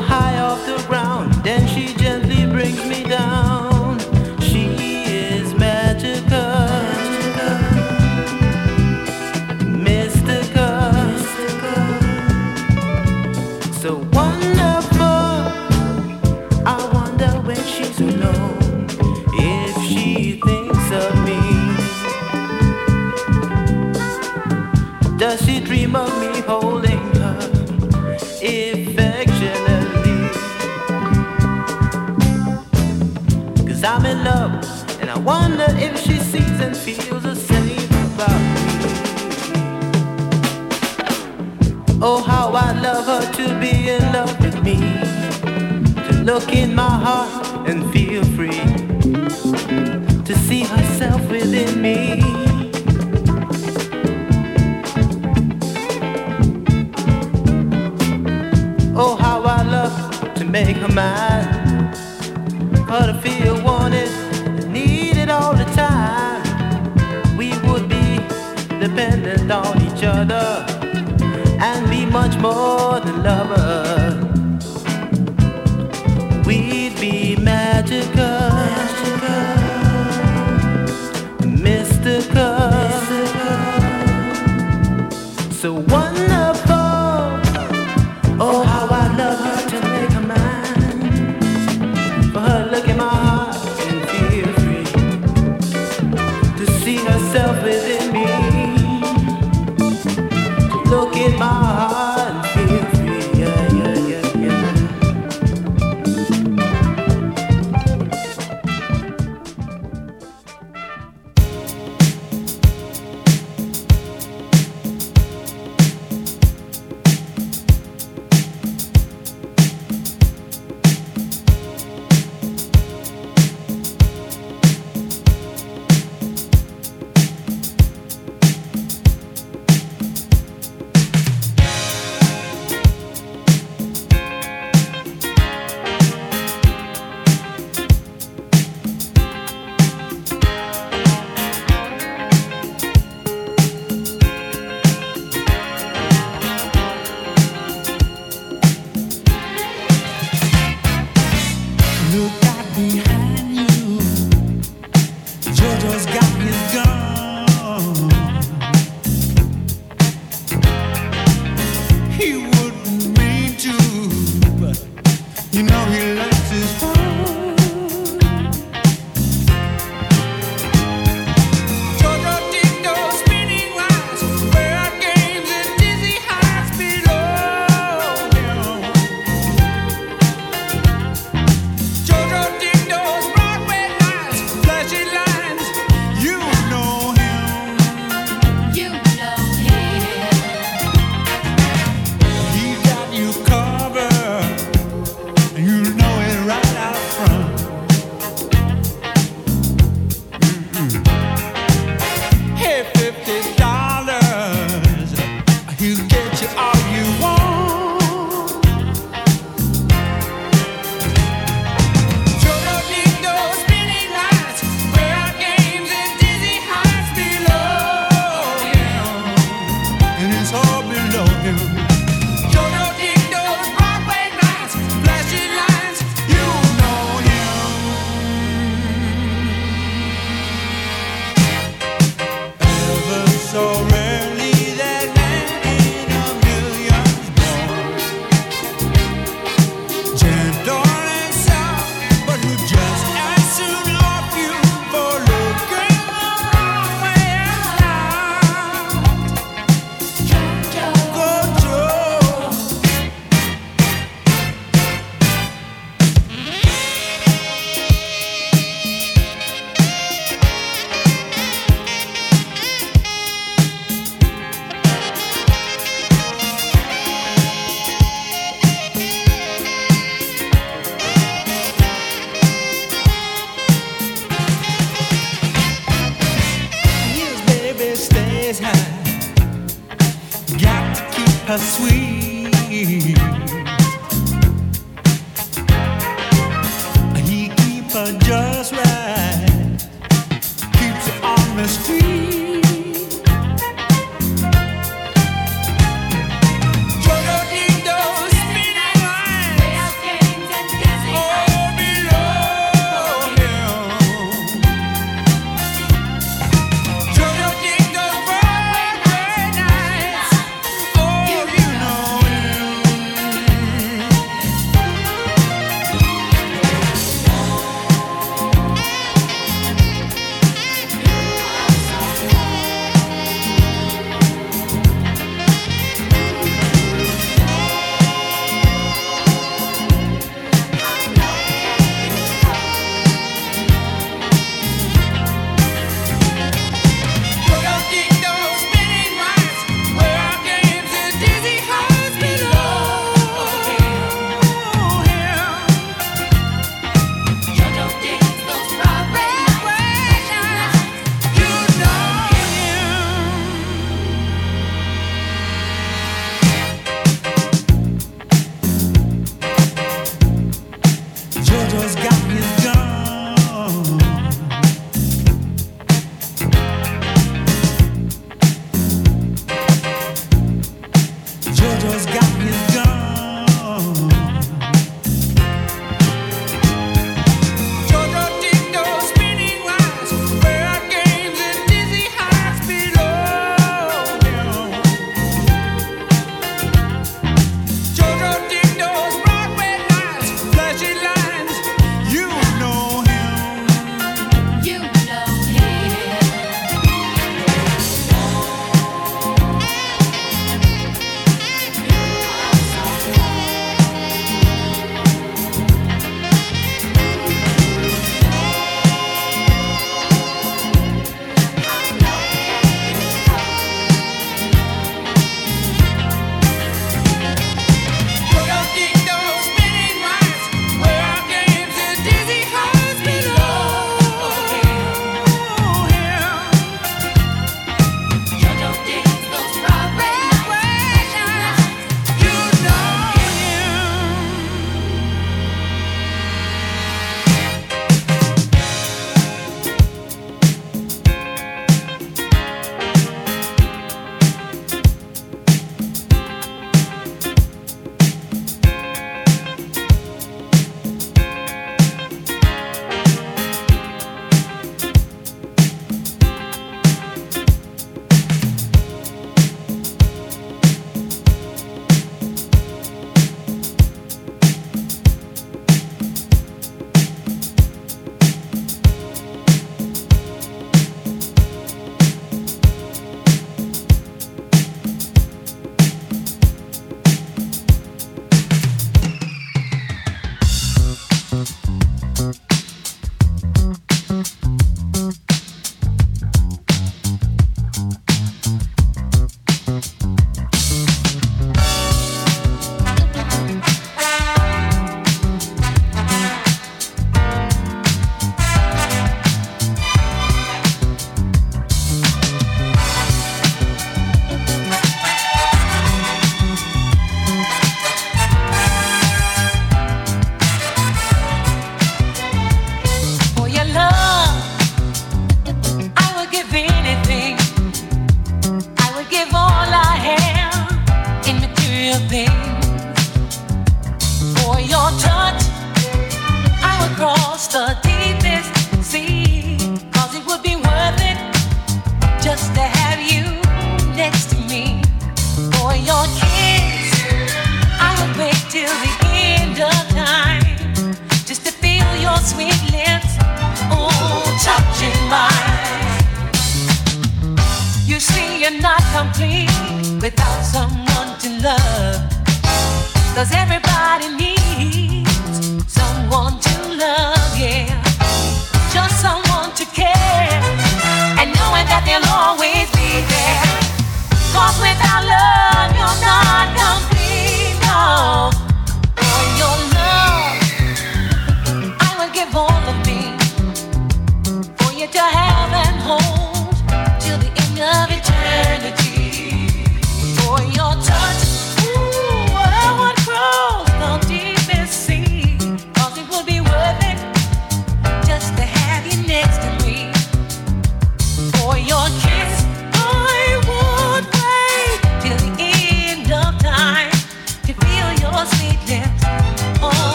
high off the ground. be in love with me. To look in my heart and feel free. To see herself within me. Oh, how I love to make her mine. Her to feel wanted, needed all the time. We would be dependent on each other and be much more lover, we'd be magical.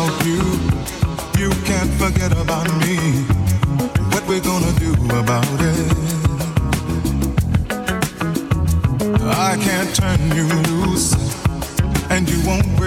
about you. You can't forget about me. What we gonna do about it? I can't turn you loose, and you won't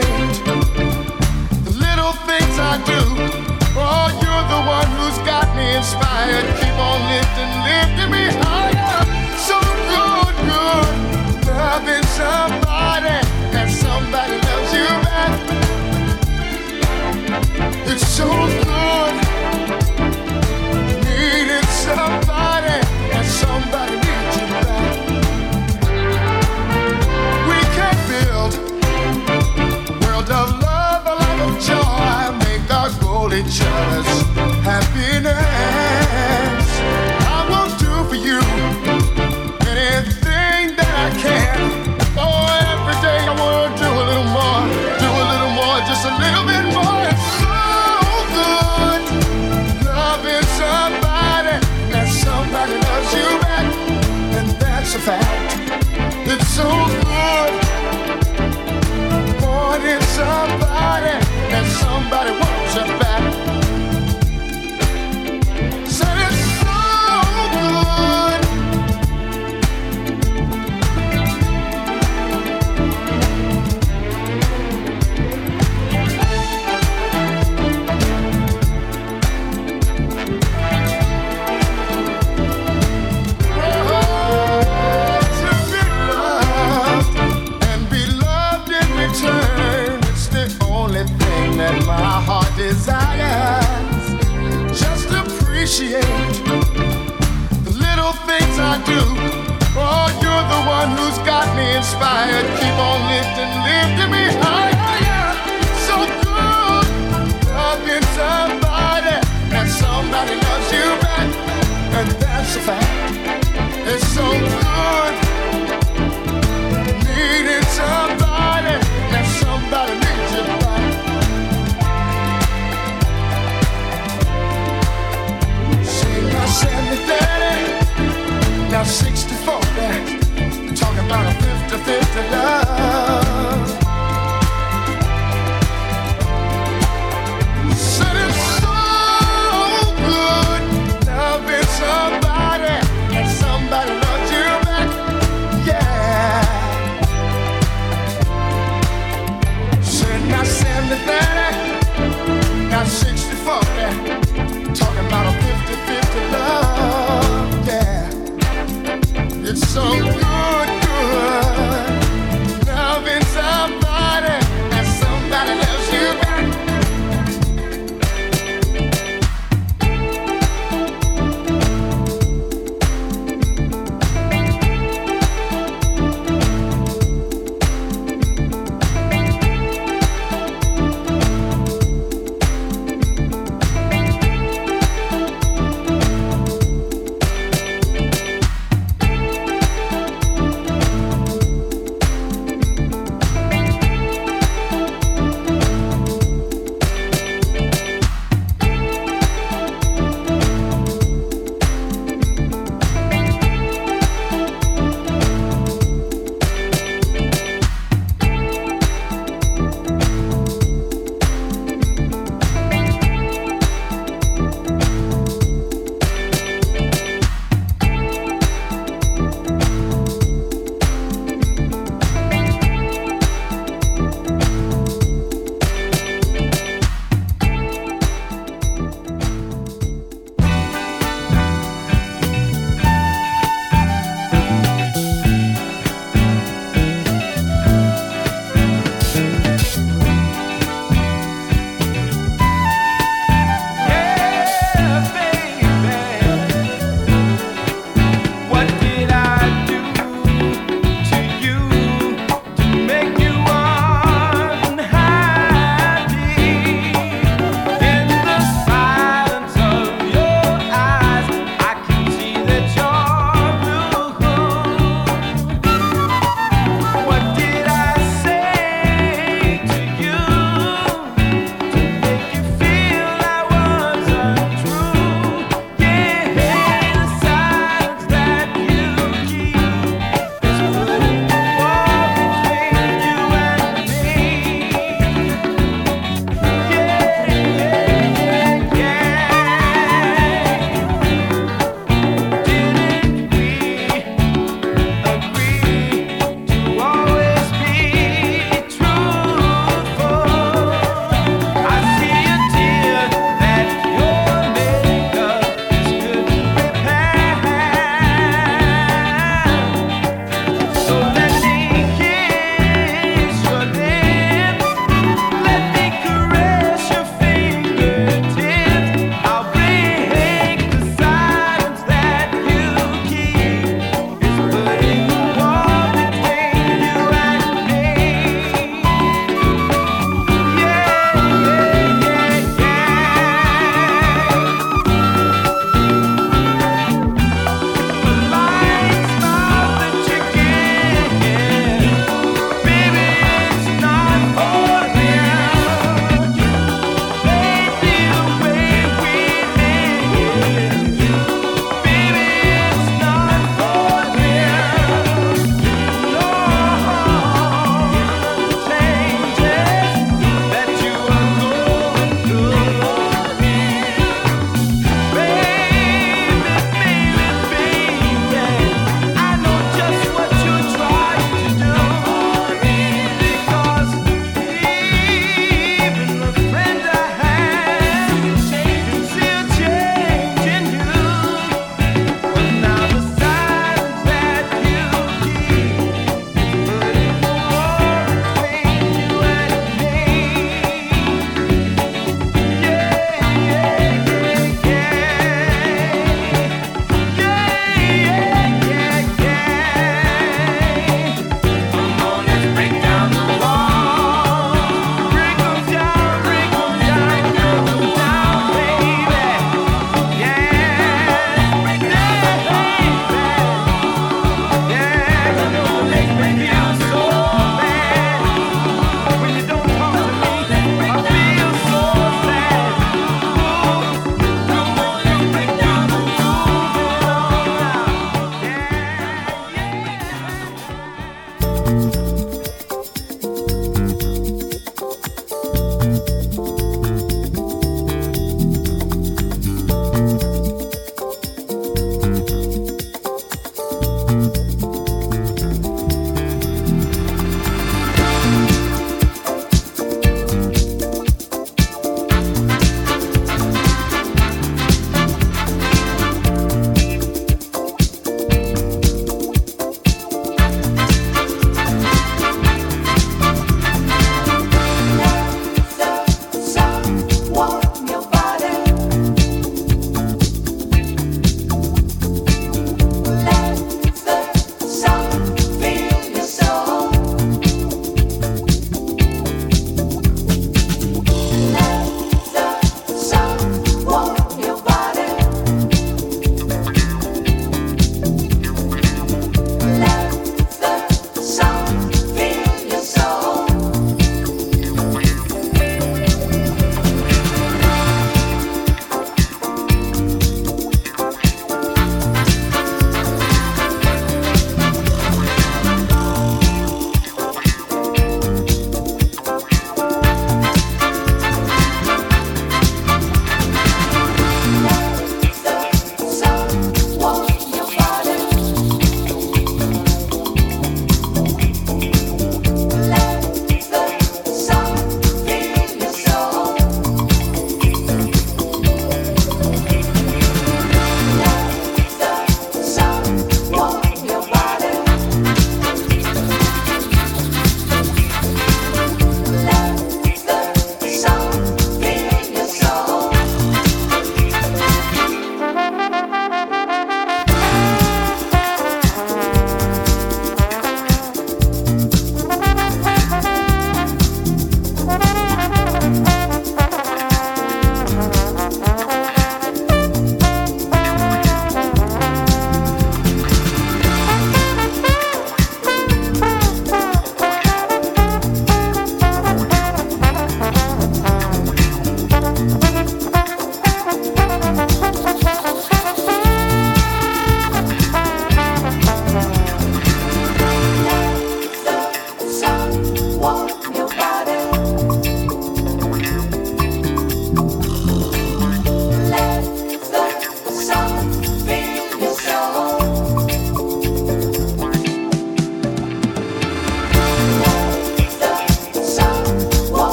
the little things I do. Oh, you're the one who's got me inspired. Keep on lifting, lifting me higher. So good, good. Loving somebody and somebody loves you back. It's so good needed somebody and somebody other's happiness. I will do for you anything that I can. Oh, every day I wanna do a little more, do a little more, just a little bit more. It's so good loving somebody and somebody loves you back, and that's a fact. It's so good wanting somebody and somebody wants you back. Appreciate the little things I do. Oh, you're the one who's got me inspired. Keep on lifting, lifting me higher. So good, loving somebody,